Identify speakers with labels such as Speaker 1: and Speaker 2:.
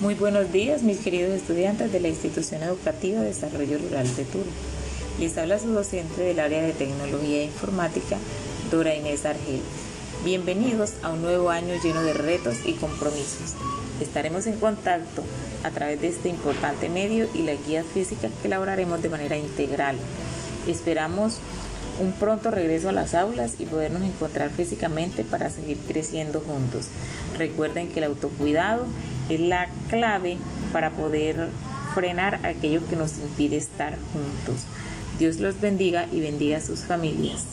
Speaker 1: Muy buenos días, mis queridos estudiantes de la Institución Educativa de Desarrollo Rural de Turo. Les habla su docente del área de Tecnología e Informática, Dora Inés Argel. Bienvenidos a un nuevo año lleno de retos y compromisos. Estaremos en contacto a través de este importante medio y las guías físicas que elaboraremos de manera integral. Esperamos un pronto regreso a las aulas y podernos encontrar físicamente para seguir creciendo juntos. Recuerden que el autocuidado es la clave para poder frenar aquello que nos impide estar juntos. Dios los bendiga y bendiga a sus familias.